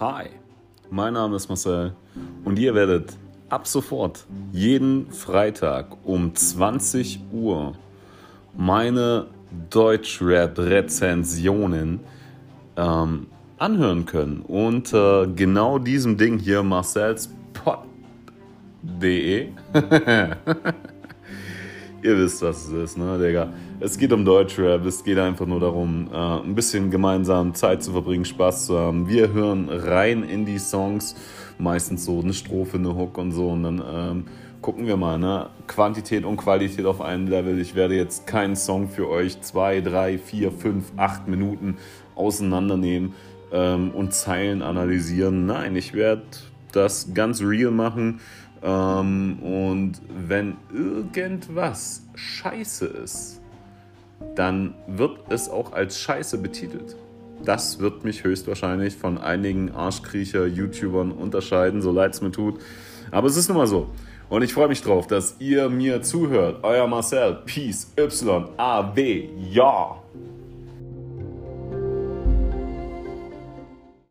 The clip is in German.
Hi, mein Name ist Marcel und ihr werdet ab sofort jeden Freitag um 20 Uhr meine Deutschrap-Rezensionen ähm, anhören können. Unter genau diesem Ding hier, marcelspot.de. Ihr wisst, was es ist, ne, Digga? Es geht um Deutschrap, es geht einfach nur darum, äh, ein bisschen gemeinsam Zeit zu verbringen, Spaß zu haben. Wir hören rein in die Songs, meistens so eine Strophe, eine Hook und so, und dann ähm, gucken wir mal, ne? Quantität und Qualität auf einem Level. Ich werde jetzt keinen Song für euch zwei, drei, vier, fünf, acht Minuten auseinandernehmen ähm, und Zeilen analysieren. Nein, ich werde das ganz real machen ähm, und wenn irgendwas scheiße ist, dann wird es auch als scheiße betitelt. Das wird mich höchstwahrscheinlich von einigen Arschkriecher-YouTubern unterscheiden, so leid es mir tut. Aber es ist nun mal so. Und ich freue mich drauf, dass ihr mir zuhört. Euer Marcel, Peace, Y, A, W, ja.